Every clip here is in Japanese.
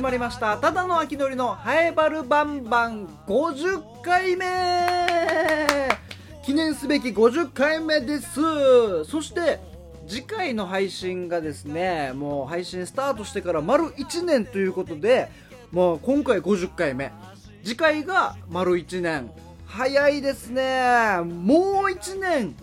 始まりました。ただの秋のりのハエバルバンバン50回目。記念すべき50回目です。そして次回の配信がですねもう配信スタートしてから丸1年ということでもう今回50回目。次回が丸1年。早いですね。もう1年。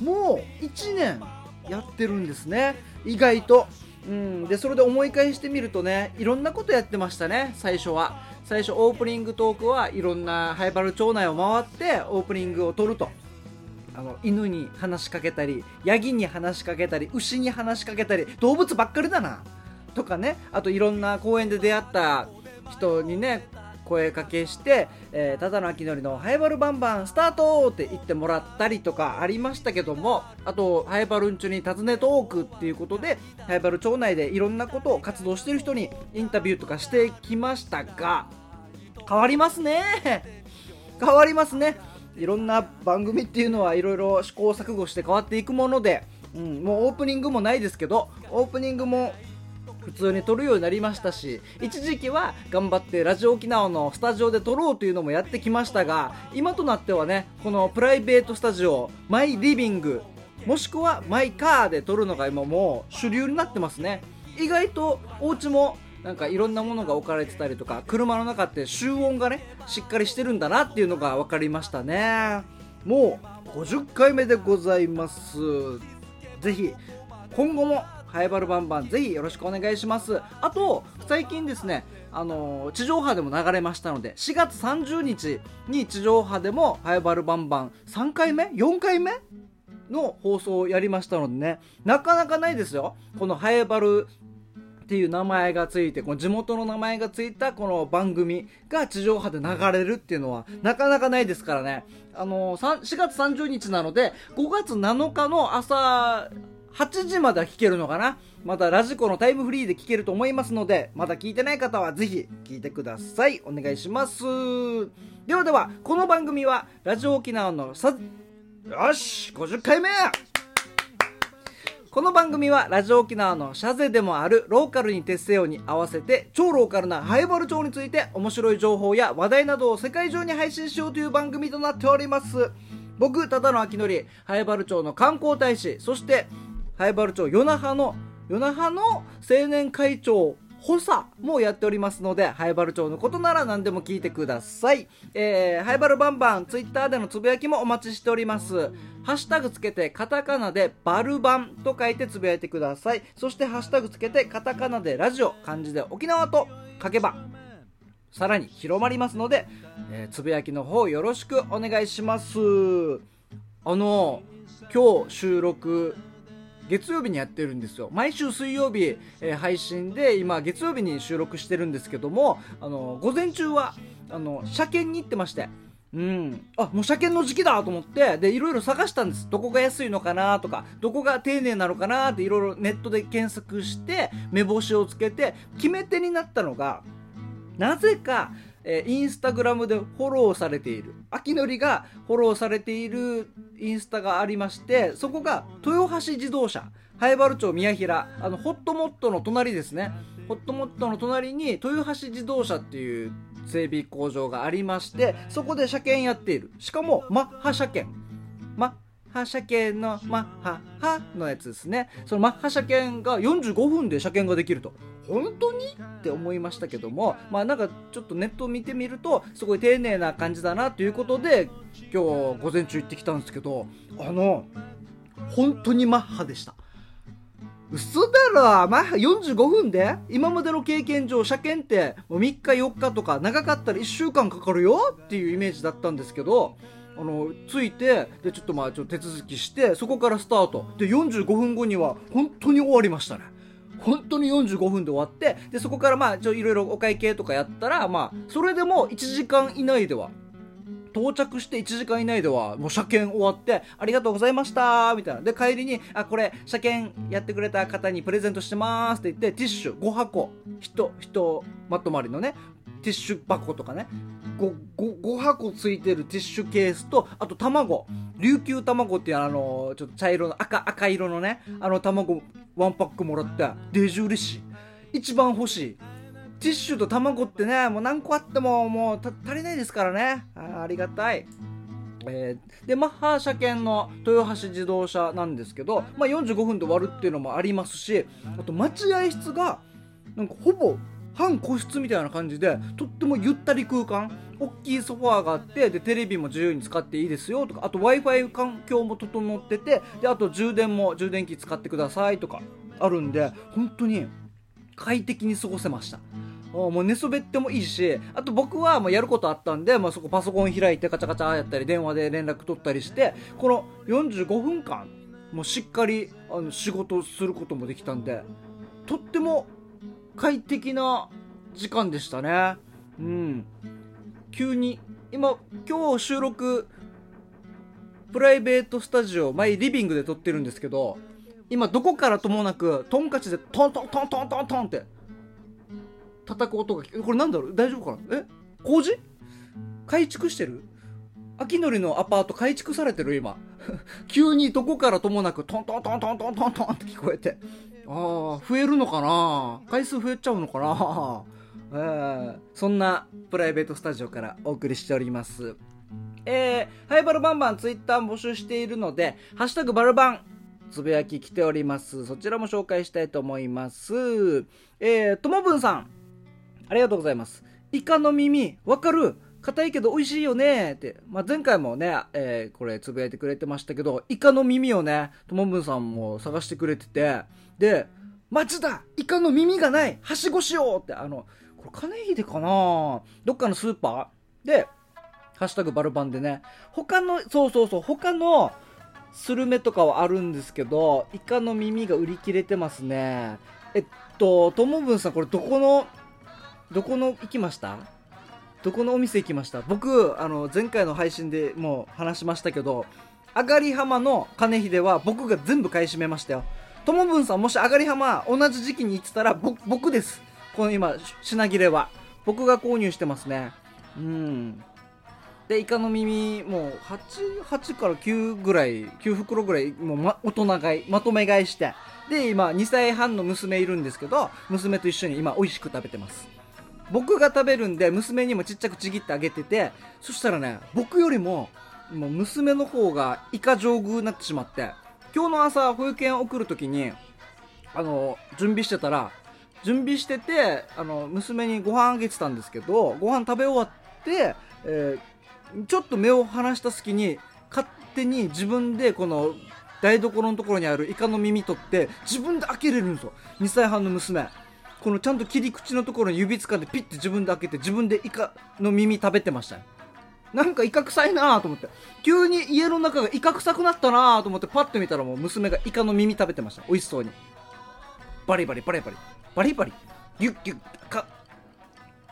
もう1年やってるんですね。意外と。うん。でそれで思い返してみるとねいろんなことやってましたね最初は。最初オープニングトークはいろんなハイバル町内を回ってオープニングを撮ると。あの犬に話しかけたりヤギに話しかけたり牛に話しかけたり動物ばっかりだな。とかね。あといろんな公園で出会った人にね声かけして、えーただの秋のりのハイバルバンバンスタートって言ってもらったりとかありましたけどもあとハイバルんちゅに尋ねトークっていうことでハイバル町内でいろんなことを活動してる人にインタビューとかしてきましたが変わりますね。変わりますね。いろんな番組っていうのはいろいろ試行錯誤して変わっていくもので、うん、もうオープニングもないですけどオープニングも普通に撮るようになりましたし一時期は頑張ってラジオ沖縄のスタジオで撮ろうというのもやってきましたが今となってはねこのプライベートスタジオマイリビングもしくはマイカーで撮るのが今もう主流になってますね。意外とお家もなんかいろんなものが置かれてたりとか車の中って集音がねしっかりしてるんだなっていうのが分かりましたね。もう50回目でございます。ぜひ今後もハイバルバンバンぜひよろしくお願いします。あと最近ですねあの地上波でも流れましたので4月30日に地上波でもハイバルバンバン3回目？4回目？の放送をやりましたのでねなかなかないですよ。このハイバルっていう名前がついてこの地元の名前がついたこの番組が地上波で流れるっていうのはなかなかないですからね。あのー、4月30日なので5月7日の朝8時までは聞けるのかな？またラジコのタイムフリーで聞けると思いますのでまだ聞いてない方はぜひ聞いてください。お願いします。ではではこの番組はラジオ沖縄のさよし50回目。この番組はラジオ沖縄のシャゼでもあるローカルに徹せよに合わせて超ローカルなハイバル町について面白い情報や話題などを世界中に配信しようという番組となっております。僕ただの秋のりハイバル町の観光大使そしてハイバル町与那覇の与那覇の青年会長補佐もやっておりますので、ハイバル町のことなら何でも聞いてください。えー、ハイバルバンバン、ツイッターでのつぶやきもお待ちしております。ハッシュタグつけて、カタカナでバルバンと書いてつぶやいてください。そしてハッシュタグつけて、カタカナでラジオ、漢字で沖縄と書けば、さらに広まりますので、えーつぶやきの方よろしくお願いします。あの、今日収録、月曜日にやってるんですよ。毎週水曜日、えー配信で今月曜日に収録してるんですけどもあの午前中はあの車検に行ってまして。うん、あもう車検の時期だと思ってでいろいろ探したんです。どこが安いのかなとかどこが丁寧なのかなっていろいろネットで検索して目星をつけて決め手になったのがなぜか、えーインスタグラムでフォローされている。秋のりがフォローされているインスタがありましてそこが豊橋自動車灰原町宮平あのホットモットの隣ですね。ホットモットの隣に豊橋自動車っていう整備工場がありましてそこで車検やっている。しかもマッハ車検。マッハ車検のマッハハのやつですね。そのマッハ車検が45分で車検ができると。本当に？って思いましたけども。まあなんかちょっとネットを見てみるとすごい丁寧な感じだなということで今日午前中行ってきたんですけどあの本当にマッハでした。嘘だろマッハ45分で？今までの経験上車検ってもう3日4日とか長かったら1週間かかるよっていうイメージだったんですけどあの着いてでちょっとまあちょっと手続きしてそこからスタート。で45分後には本当に終わりましたね。本当に45分で終わってでそこからまあいろいろお会計とかやったらまあそれでも1時間以内では到着して1時間以内ではもう車検終わってありがとうございましたみたいな。で帰りにあこれ車検やってくれた方にプレゼントしてますって言ってティッシュ5箱。ひとひとまとまりのねティッシュ箱とかね。5, 5, 5箱ついてるティッシュケースとあと卵。琉球卵っていうあのちょっと茶色の赤赤色のねあの卵ワンパックもらってデジ嬉しい。一番欲しい。ティッシュと卵ってねもう何個あってももう足りないですからね。あありがたい。えー、でマッハ車検の豊橋自動車なんですけど、まあ、45分で終わるっていうのもありますしあと待合室がなんかほぼ半個室みたいな感じでとってもゆったり空間。大きいソファーがあってでテレビも自由に使っていいですよとかあと w i f i 環境も整っててであと充電も充電器使ってくださいとかあるんで本当に快適に過ごせました。もう寝そべってもいいしあと僕はもうやることあったんで、まあ、そこパソコン開いてカチャカチャやったり電話で連絡取ったりしてこの45分間もうしっかりあの仕事することもできたんでとっても快適な時間でしたね。うん。急に今今日収録プライベートスタジオ前リビングで撮ってるんですけど今どこからともなくトンカチでトントントントントントンって叩く音がこれなんだろう？大丈夫かな？え？工事？改築してる？秋のりのアパート改築されてる？今。急にどこからともなくトントントントントントントンって聞こえてああ増えるのかな？回数増えちゃうのかな？えー、そんなプライベートスタジオからお送りしておりますえー、ハイバルバンバンツイッター募集しているので、ハッシュタグバルバン、つぶやき来ております。そちらも紹介したいと思います。えー、ともぶんさん、ありがとうございます。イカの耳、わかる？硬いけど美味しいよね？って。まあ、前回もね、えー、これつぶやいてくれてましたけど、イカの耳をね、ともぶんさんも探してくれてて、で、松田イカの耳がないはしごしようって、あの、これ金秀かな？どっかのスーパー？で、ハッシュタグバルバンでね、他の、そうそうそう、他のスルメとかはあるんですけど、イカの耳が売り切れてますね。えっと、ともぶんさん、これどこのどこの行きました？どこのお店行きました？僕、あの、前回の配信でもう話しましたけど、あがり浜の金秀は僕が全部買い占めましたよ。ともぶんさん、もしあがり浜同じ時期に行ってたら、僕です。この今、品切れは。僕が購入してますね。うん。で、イカの耳、もう8、8から9ぐらい、9袋ぐらい、もう、ま、大人買い、まとめ買いして。で、今、2歳半の娘いるんですけど、娘と一緒に今、美味しく食べてます。僕が食べるんで娘にもちっちゃくちぎってあげててそしたらね僕よりももう娘の方がイカ上宮になってしまって今日の朝保育園送る時にあの準備してたら準備しててあの娘にご飯あげてたんですけどご飯食べ終わって、えー、ちょっと目を離した隙に勝手に自分でこの台所のところにあるイカの耳取って自分で開けれるんですよ。2歳半の娘。このちゃんと切り口のところに指つかんでピッて自分で開けて自分でイカの耳食べてましたねなんかイカ臭いなと思って。急に家の中がイカ臭くなったなと思ってパッと見たらもう娘がイカの耳食べてました。美味しそうに。バリバリバリバリ。バリバリ。ギュッギュッ。か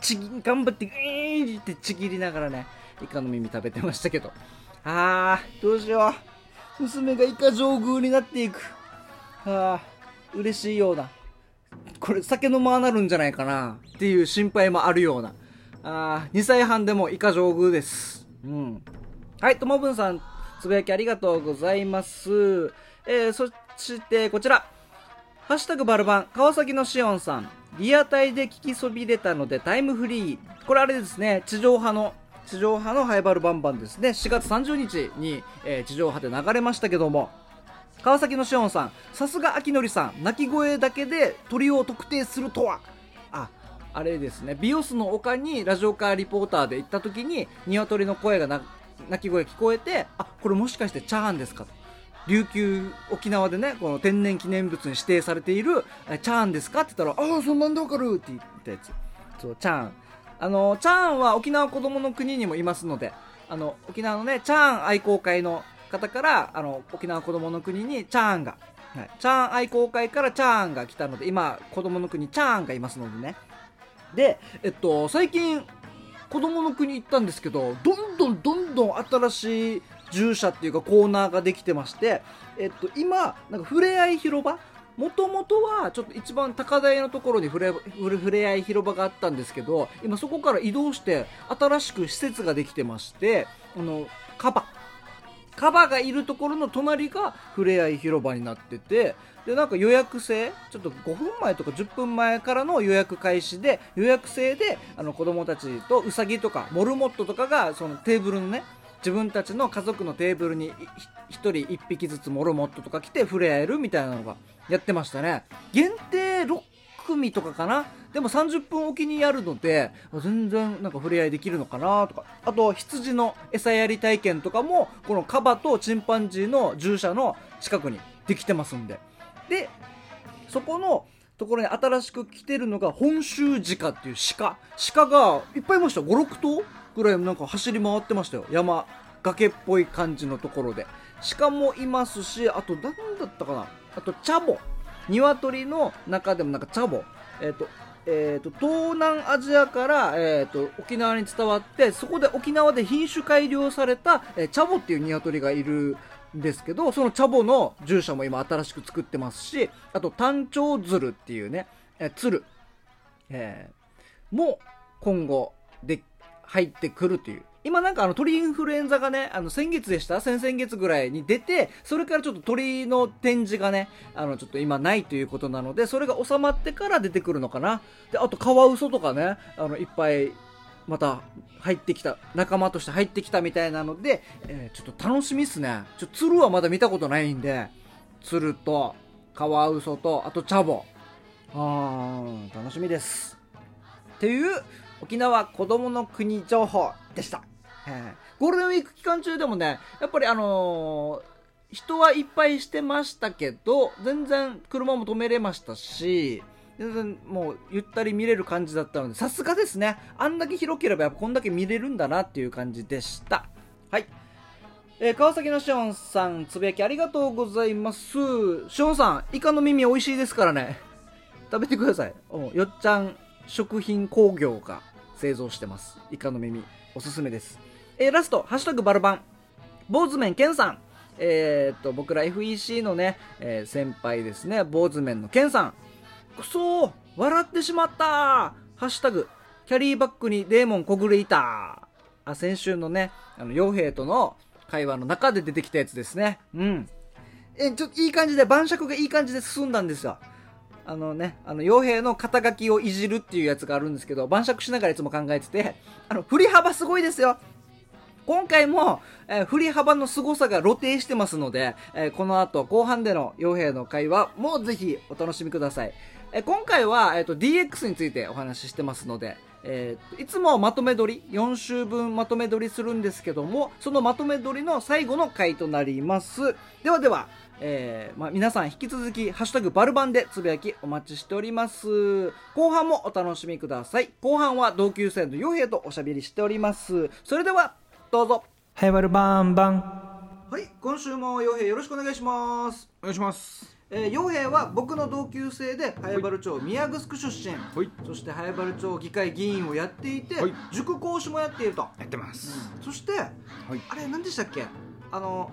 ちぎ頑張ってえーってちぎりながらねイカの耳食べてましたけど。あーどうしよう。娘がイカ上宮になっていく。あー嬉しいようなこれ酒飲まなるんじゃないかな。っていう心配もあるような。あ2歳半でもイカ上宮です。うん。はい、ともぶんさん、つぶやきありがとうございます。えー、そしてこちら。ハッシュタグバルバン、川崎のしおんさん。リアタイで聞きそびれたのでタイムフリー。これあれですね、地上波の、地上波のハイバルバンバンですね。4月30日に、えー、地上波で流れましたけども、川崎のしおんさんさすが秋のりさん鳴き声だけで鳥を特定するとはあれですね。ビオスの丘にラジオカーリポーターで行った時に鶏の声が鳴き声聞こえてあこれもしかしてチャーンですかと。琉球沖縄でねこの天然記念物に指定されているチャーンですかって言ったら「ああそんなんでわかる」って言ったやつ。そうチャーン。あのチャーンは沖縄子供の国にもいますのであの沖縄のねチャーン愛好会の方からあの沖縄子供の国にチャーンが、はい、チャーン愛好会からチャーンが来たので今子供の国チャーンがいますのでね。でえっと最近子供の国行ったんですけどどんどんどんどん新しい従者っていうかコーナーができてましてえっと今なんかふれあい広場？もともとはちょっと一番高台のところにふれふれあい広場があったんですけど今そこから移動して新しく施設ができてましてあのカバ。カバがいるところの隣がふれあい広場になっててでなんか予約制ちょっと5分前とか10分前からの予約開始で予約制であの子供たちとウサギとかモルモットとかがそのテーブルのね自分たちの家族のテーブルに1人1匹ずつモルモットとか来て触れ合えるみたいなのがやってましたね。限定組とかかな？でも30分おきにやるので全然なんか触れ合いできるのかなとか。あと羊の餌やり体験とかもこのカバとチンパンジーの獣舎の近くにできてますんで。でそこのところに新しく来てるのが本州鹿っていう鹿。鹿がいっぱいいました56頭ぐらいなんか走り回ってましたよ。山崖っぽい感じのところで。鹿もいますしあと何だったかな？あとチャボ。鶏の中でもなんかチャボ。えっ、とえーと、東南アジアから、えーと、沖縄に伝わってそこで沖縄で品種改良された、えー、チャボっていう鶏がいるんですけどそのチャボの従者も今新しく作ってますしあと単調鶴っていうね、えー、鶴、えー、も今後で入ってくるという。今なんかあの鳥インフルエンザがね、あの先月でした？先々月ぐらいに出て、それからちょっと鳥の展示がね、あのちょっと今ないということなので、それが収まってから出てくるのかな。で、あとカワウソとかね、あのいっぱいまた入ってきた、仲間として入ってきたみたいなので、えー、ちょっと楽しみっすね。ちょ、鶴はまだ見たことないんで、鶴とカワウソと、あとチャボ。あー、楽しみです。っていう沖縄子供の国情報でした。ゴールデンウィーク期間中でもね、やっぱりあのー、人はいっぱいしてましたけど、全然車も止めれましたし、全然もうゆったり見れる感じだったので、さすがですね。あんだけ広ければやっぱこんだけ見れるんだなっていう感じでした。はい。えー、川崎のシオンさん、つぶやきありがとうございます。シオンさん、イカの耳美味しいですからね。食べてください。よっちゃん食品工業が製造してます。イカの耳。おすすめです。えー、ラスト、ハッシュタグバルバン。坊主麺ケンさん。えー、っと、僕ら FEC のね、えー、先輩ですね、坊主麺のケンさん。くそー笑ってしまったハッシュタグ、キャリーバッグにデーモンこぐれいたあ、先週のね、あの、傭兵との会話の中で出てきたやつですね。うん。え、ちょっといい感じで、晩酌がいい感じで進んだんですよ。あのね、あの、傭兵の肩書きをいじるっていうやつがあるんですけど、晩酌しながらいつも考えてて、あの、振り幅すごいですよ。今回も、えー、振り幅の凄さが露呈してますので、えー、この後後半での傭兵の会話もぜひお楽しみください。えー、今回は、えーと、DX についてお話ししてますので、えー、いつもまとめ撮り、4週分まとめ撮りするんですけども、そのまとめ撮りの最後の回となります。ではでは、えー、まあ、皆さん引き続き、ハッシュタグバルバンでつぶやきお待ちしております。後半もお楽しみください。後半は同級生の傭兵とおしゃべりしております。それでは、どうぞ。はいバルバンバン。はい今週も傭兵よろしくお願いします。お願いします。えー、傭兵は僕の同級生で早原町宮城出身、はい、そして早原町議会議員をやっていて、はい、塾講師もやっていると。やってます、うん、そして、はい、あれ何でしたっけ？あの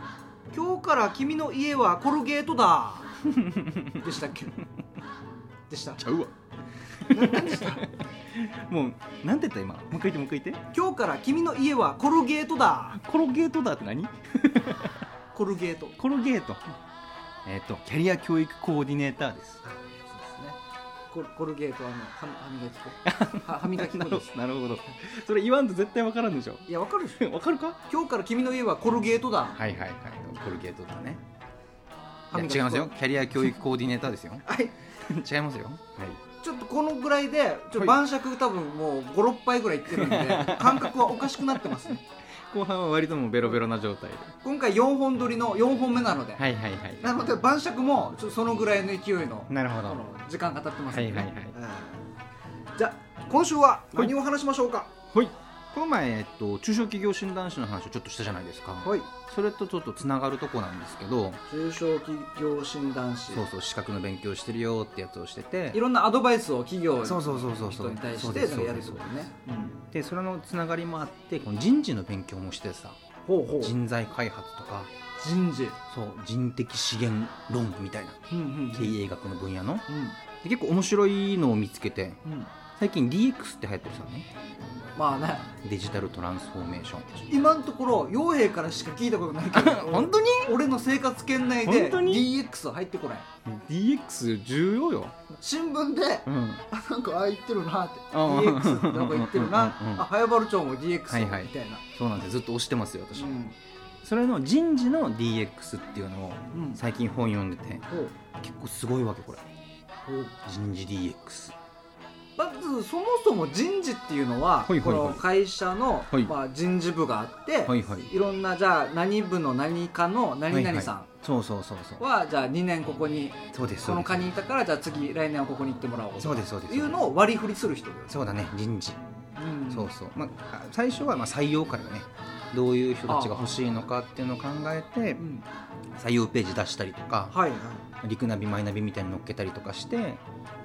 今日から君の家はコルゲートだ。でしたっけ？でした。ちゃうわ。何でした？もうなんて言った今？もう一回言ってもう一回言って。今日から君の家はコルゲートだ。コルゲートだって何？コルゲート。コルゲート。えっ、ー、とキャリア教育コーディネーターです。ココルゲートあの歯磨き粉歯磨き粉ですなるほど。それ言わんと絶対分からんでしょ。いや分かるでしょ。分かるか？今日から君の家はコルゲートだ。はいはいはい。コルゲートだね。違いますよ。キャリア教育コーディネーターですよ。はい。違いますよ。はいちょっとこのぐらいでちょっと晩酌多分もう56杯ぐらいいってるんで 感覚はおかしくなってますね。後半は割ともうベロベロな状態で。今回4本撮りの4本目なので。はいはいはい。なので晩酌もちょそのぐらいの勢いのなるほど。時間が経ってますね、はいはいはい、じゃあ今週は何を話しましょうか？はいこの前、えっと、中小企業診断士の話をちょっとしたじゃないですか、はい、それとちょっとつながるとこなんですけど。中小企業診断士。そうそう資格の勉強してるよってやつをしてて。いろんなアドバイスを企業そうそうそうそう人に対してやるってことね、うん、でそれのつながりもあってこの人事の勉強もしてさ。ほうほう。人材開発とか。人事。そう人的資源論みたいな、うんうんうん、経営学の分野の、うん、で結構面白いのを見つけて、うん最近 DX って流行ってるさ。ねまあね。デジタルトランスフォーメーション。今のところ傭兵からしか聞いたことないけど 本当に？俺の生活圏内で本当に？DX は入ってこない。DX 重要よ。新聞でうん。あなんかあ言ってるなってあー DX ってなんか言ってるな。うんうんうんあ早原町も DX はいはい。みたいな、そうなんです。ずっと押してますよ私、うん。それの人事の DX っていうのをうん。最近本読んでて結構すごいわけこれ。人事 DX まずそもそも人事っていうのは、はいはいはい。この会社の、はい。まあ、人事部があって、はいはい。いろんなじゃあ何部の何かの何々さそうそうそうそう。んは、じゃあ2年ここにそうですこの課にいたからじゃあ次来年はここに行ってもらおうとそうですそうです。いうのを割り振りする人そうだね人事。うん。そうそう、まあ、最初はまあ採用からねどういう人たちが欲しいのかっていうのを考えてうん。採用ページ出したりとかはいはいリクナビマイナビみたいに乗っけたりとかして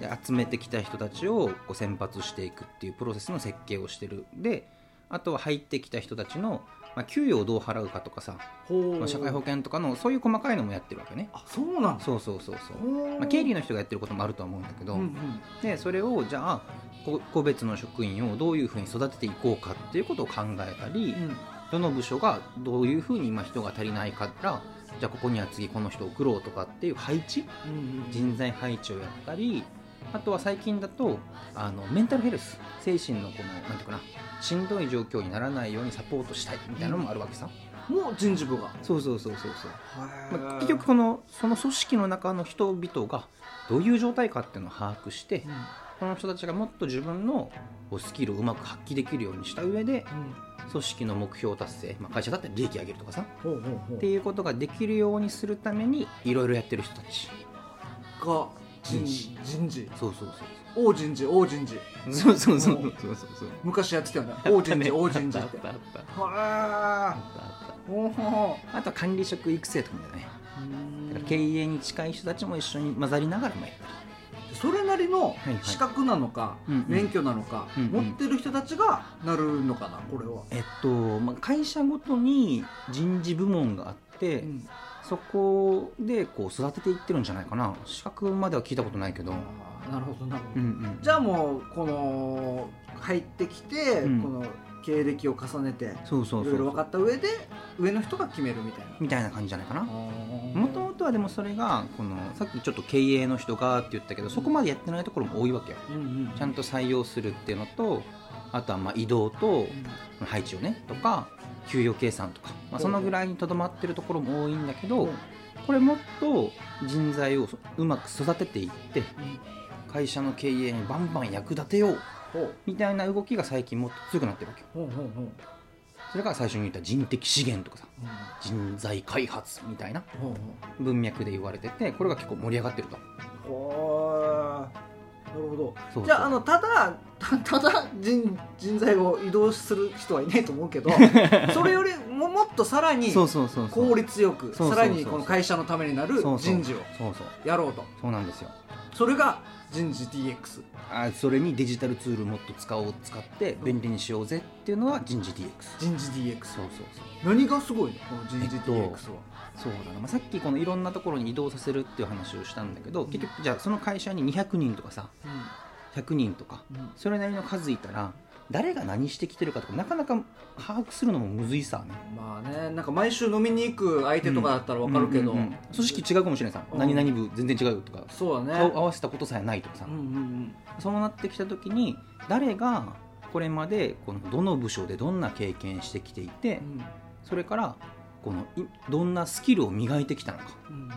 で集めてきた人たちをこう選抜していくっていうプロセスの設計をしてる。であとは入ってきた人たちの、まあ、給与をどう払うかとかさ、ほまあ社会保険とかのそういう細かいのもやってるわけね。あそうなんだ。そうそうそうそう、まあ、経理の人がやってることもあるとは思うんだけど、うんうん。でそれをじゃあこ個別の職員をどういうふうに育てていこうかっていうことを考えたり、うん。どの部署がどういうふうに今人が足りないからじゃあここには次この人を送ろうとかっていう配置うん人材配置をやったりあとは最近だとあのメンタルヘルス精神のこのなんていうかなしんどい状況にならないようにサポートしたいみたいなのもあるわけさ、もう人事部が、そうそうそうそうそう、まあ、結局このその組織の中の人々がどういう状態かっていうのを把握してうんこの人たちがもっと自分のスキルをうまく発揮できるようにした上で組織の目標達成、まあ、会社だったら利益上げるとかさ。っていうことができるようにするためにいろいろやってる人たち。が人人事。人事。そうそう大人事大人事。そうそうそうそう。そうそうそう昔やってたよね。大人事大人事。ってあったあった。あ。ったはああったあとは管理職育成とかもだよね。うだから経営に近い人たちも一緒に混ざりながらもやったりそれなりの資格なのか、免許なのか、持ってる人たちがなるのかなこれは、えっと、まあ、会社ごとに人事部門があって、うん。そこでこう育てていってるんじゃないかな。資格までは聞いたことないけど、なるほどなるほど、うんうん、じゃあもうこの入ってきて、うん。この経歴を重ねてそうそうそういろいろ分かった上で上の人が決めるみたいな。みたいな感じじゃないかな。ももともとはでもそれがこのさっきちょっと経営の人がって言ったけどそこまでやってないところも多いわけよ。うんうんちゃんと採用するっていうのとあとはまあ移動とうん。配置をねとか給与計算とか、まあ、そのぐらいにとどまってるところも多いんだけどこれもっと人材をうまく育てていって会社の経営にバンバン役立てようみたいな動きが最近もっと強くなってるわけよそれが最初に言った人的資源とかさうん。人材開発みたいな文脈で言われててこれが結構盛り上がってると。なるほど。じゃああのただた ただ人人材を移動する人はいないと思うけど それよりももっとさらに効率よくさらにこの会社のためになる人事をやろうと。そうなんですよ。それが人事 DX あそれにデジタルツールもっと使おう使って便利にしようぜっていうのは人事 DX 人事 DX そうそう何がすごいの？この人事えっと DX は、そうだな、まあ、さっきこのいろんなところに移動させるっていう話をしたんだけど結局じゃあその会社に200人とかさ100人とかうん。それなりの数いたら誰が何してきてるかとかなかなか把握するのもむずいさね。まあねなんか毎週飲みに行く相手とかだったら分かるけど、うんうんうん組織違うかもしれないさ、うん。何々部全然違うとか。そうだね。顔合わせたことさえないとかさ、うんうんそうなってきた時に誰がこれまでこのどの部署でどんな経験してきていてうん。それからこのいどんなスキルを磨いてきたのか。うんうん。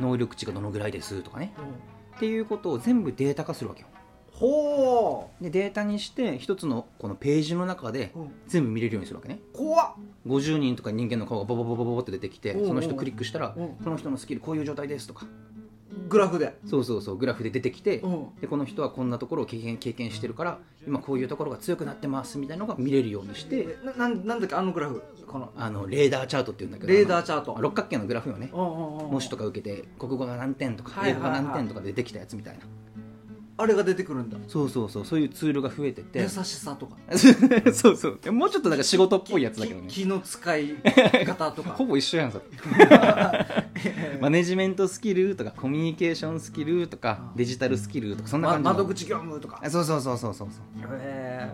能力値がどのぐらいですとかね。うん。っていうことを全部データ化するわけよほでデータにして一つのこのページの中で全部見れるようにするわけね。怖っ。50人とか人間の顔がボボボボボボって出てきてその人クリックしたらうんその人のスキルこういう状態ですとかグラフで、そうそうそうグラフで出てきてうん、でこの人はこんなところを経験経験してるから今こういうところが強くなってますみたいなのが見れるようにしてななんなんだっけあのグラフこのあのレーダーチャートっていうんだけどレーダーチャート六角形のグラフよね模試とか受けて国語が何点とか英語が何点とかでできたやつみたいなあれが出てくるんだ。そうそうそうそういうツールが増えてて。優しさとか。そうそう。もうちょっとなんか仕事っぽいやつだけどね。気の使い方とか。ほぼ一緒やんそれ。マネジメントスキルとかコミュニケーションスキルとかデジタルスキルとかそんなま感じの。窓口業務とか。あそうそうそうそうそうそう。へ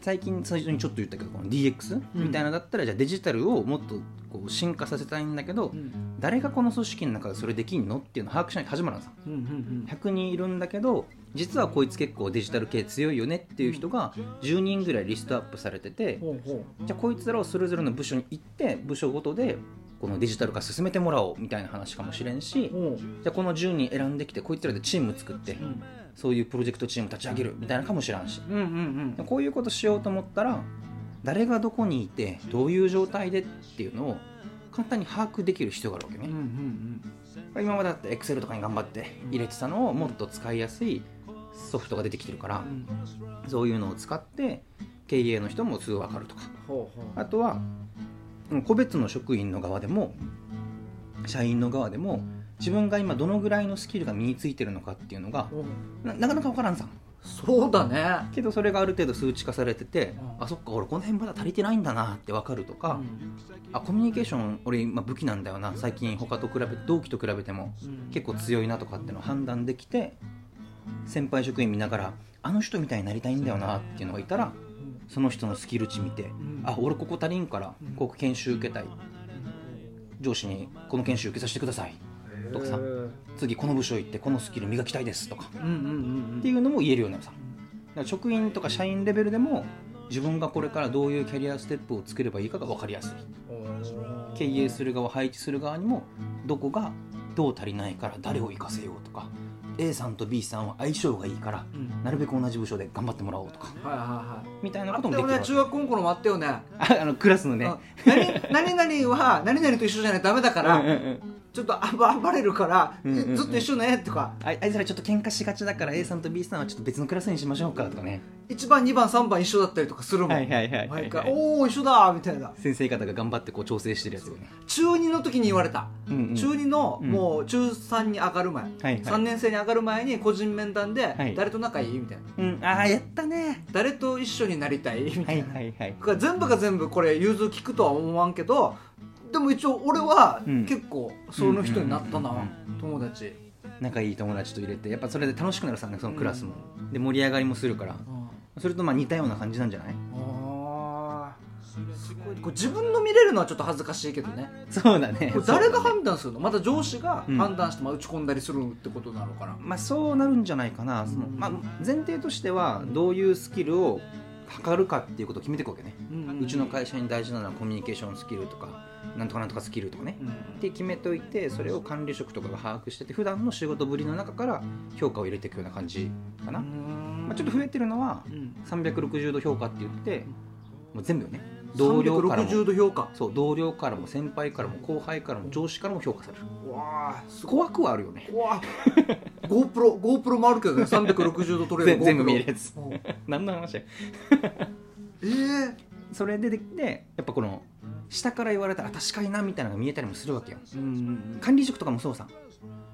最近最初にちょっと言ったけどこの DX みたいなのだったら、じゃあデジタルをもっとこう進化させたいんだけど、えうん。誰がこの組織の中でそれできんのっていうのを把握しないと始まるんですようんうん。100人いるんだけど実はこいつ結構デジタル系強いよねっていう人が10人ぐらいリストアップされててほうほじゃあこいつらをそれぞれの部署に行って部署ごとでこのデジタル化進めてもらおうみたいな話かもしれんしう。ほじゃあこの10人選んできてこいつらでチーム作ってううん。そういうプロジェクトチーム立ち上げるみたいなかもしれんし。うんうんうん。こういうことしようと思ったら誰がどこにいてどういう状態でっていうのを簡単に把握できる必要があるわけね。うんうん今までだって Excel とかに頑張って入れてたのをもっと使いやすいソフトが出てきてるからうん。そういうのを使って経営の人もすぐ分かるとか。ほうほう。あとはうん個別の職員の側でも社員の側でも自分が今どのぐらいのスキルが身についてるのかっていうのがほうななかなか分からんさそうだね。けどそれがある程度数値化されててうん。あそっか俺この辺まだ足りてないんだなって分かるとか、あコミュニケーション俺今武器なんだよな。最近他と比べ同期と比べてもうん。結構強いなとかってのを判断できて先輩職員見ながらあの人みたいになりたいんだよなっていうのがいたらその人のスキル値見て、ん。あ俺ここ足りんからうん。ここ研修受けたい。上司にこの研修受けさせてくださいとかさ次この部署行ってこのスキル磨きたいですとかっていうのも言えるようになるさだから職員とか社員レベルでも自分がこれからどういうキャリアステップを作ればいいかが分かりやすい。うん経営する側配置する側にもどこがどう足りないから誰を生かせようとか A さんと B さんは相性がいいからうん。なるべく同じ部署で頑張ってもらおうとか。はいはいはい。みたいなこともできるね中学高校のもあったよね。あ あのクラスのね。うん。何何々は何々と一緒じゃないとダメだから、うんうんうん。ちょっと暴暴れるから、ずっと一緒ねとか。ああいつらちょっと喧嘩しがちだから A さんと B さんはちょっと別のクラスにしましょうかとかね。1番2番3番一緒だったりとかするもん、はいはいはいはい毎回おお一緒だみたいな。先生方が頑張ってこう調整してるやつよね、中2の時に言われた、中2の、うんもう中3に上がる前、はいはい。3年生に上がる前に個人面談で、はい。誰と仲いい？みたいな。うん。ああやったね。誰と一緒になりたい？みたはいいな、はいはいこれ全部が全部これ融通聞くとは思わんけどでも一応俺はうん。結構その人になったな、うんうん友達、仲いい友達と入れてやっぱそれで楽しくなるさねそのクラスも、で盛り上がりもするから。それとまあ似たような感じなんじゃない？あーすごい。これ自分の見れるのはちょっと恥ずかしいけどね。そうだね。これ誰が判断するの？また上司がうん。判断してまあ打ち込んだりするってことなのかな、まあそうなるんじゃないかな。その、うん。まあ、前提としてはどういうスキルを測るかっていうことを決めていくわけね、うんうちの会社に大事なのはコミュニケーションスキルとかなんとかなんとかスキルとかね、うんって決めといてそれを管理職とかが把握してて普段の仕事ぶりの中から評価を入れていくような感じかな、まあ、ちょっと増えてるのはうん。360度評価って言ってもう全部よね同僚からも。360度評価。そう同僚からも先輩からも後輩からも上司からも評価される。うわあ怖くはあるよね。怖 GoPro, GoPro もあるけどね。360度撮れる全全部見えるやつ。うん。何の話や。えー。それでできてやっぱこの下から言われたらあ確かになみたいなのが見えたりもするわけよ。うん。管理職とかもそうさ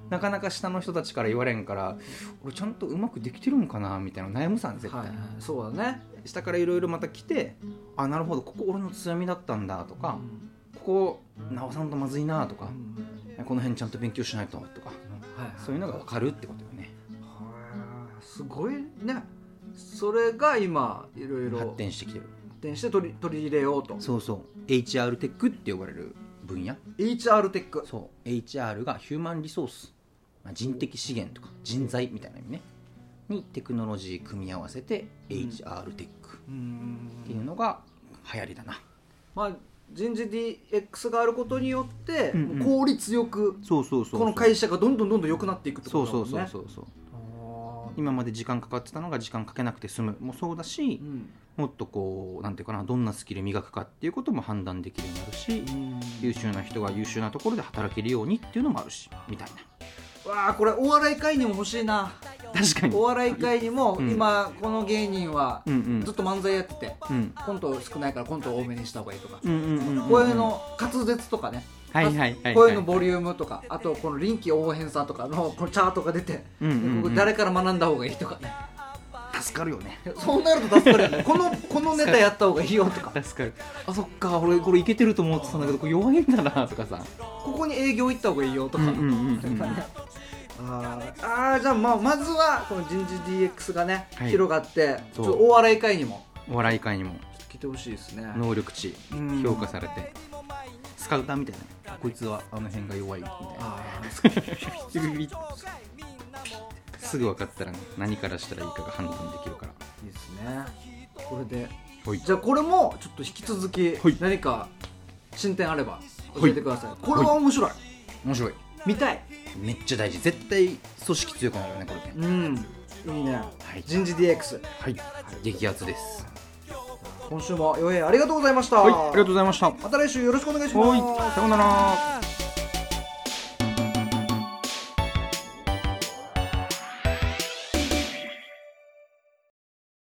なかなか下の人たちから言われんから俺ちゃんとうまくできてるんかなみたいな悩むさ絶対、はいはい。そうだね。下からいろいろまた来てあなるほどここ俺の強みだったんだとか、ここ直さんとまずいなとかう、ん。この辺ちゃんと勉強しないととかはいそういうのが分かるってことよね。はいすごいね。それが今いろいろ発展してきてる。発展して取り取り入れようと。そうそう。HR テックって呼ばれる分野。HR テックそう。HR がヒューマンリソース。まあ人的資源とか人材みたいな意味ね。にテクノロジー組み合わせて HR テックうんっていうのが流行りだな。まあ人事 DX があることによって、うんうん。効率よくそうそうそうこの会社がどんどんどんどん良くなっていくってことだもね。そうんそうそう今まで時間かかってたのが時間かけなくて済む。もそうだしうん。もっとこうなんていうかなどんなスキル磨くかっていうことも判断できるようになるし優秀な人が優秀なところで働けるようにっていうのもあるしみたいなわあこれお笑い界にも欲しいな。確かに。お笑い界にもうん。今この芸人はうんうん。ずっと漫才やっててうん。コント少ないからコント多めにした方がいいとか。うんうんうんうん声の滑舌とかね。はいはいはいはい。声のボリュームとかあとこの臨機応変さとかのこのチャートが出てうんうんうん。ここ誰から学んだ方がいいとかね助かるよね。そうなると助かるよね。このこのネタやった方がいいよとか。助かる。あそっか。俺これいけてると思ってたんだけどこれ弱いんだなとかさ。ここに営業行った方がいいよとか、うんうんうんうん。なんかね。あーあーじゃあまあまずはこの人事 DX がね、はい。広がってちょっとお笑い界にも。お笑い界にも。来てほしいですね。能力値うん。評価されて。スカウターみたいな。こいつはあの辺が弱いみたいな。あ すぐ分かったらね何からしたらいいかが判断できるから。ーいいですね。これで。はい。じゃあこれもちょっと引き続きはい。何か進展あれば教えてください、これは面白い、面白い。見たい。めっちゃ大事。絶対組織強くなるよねこれね。うん。いいね、はい。人事 DX はい。激アツです。今週もよえありがとうございました、はい。ありがとうございました。また来週よろしくお願いします。はい。さようなら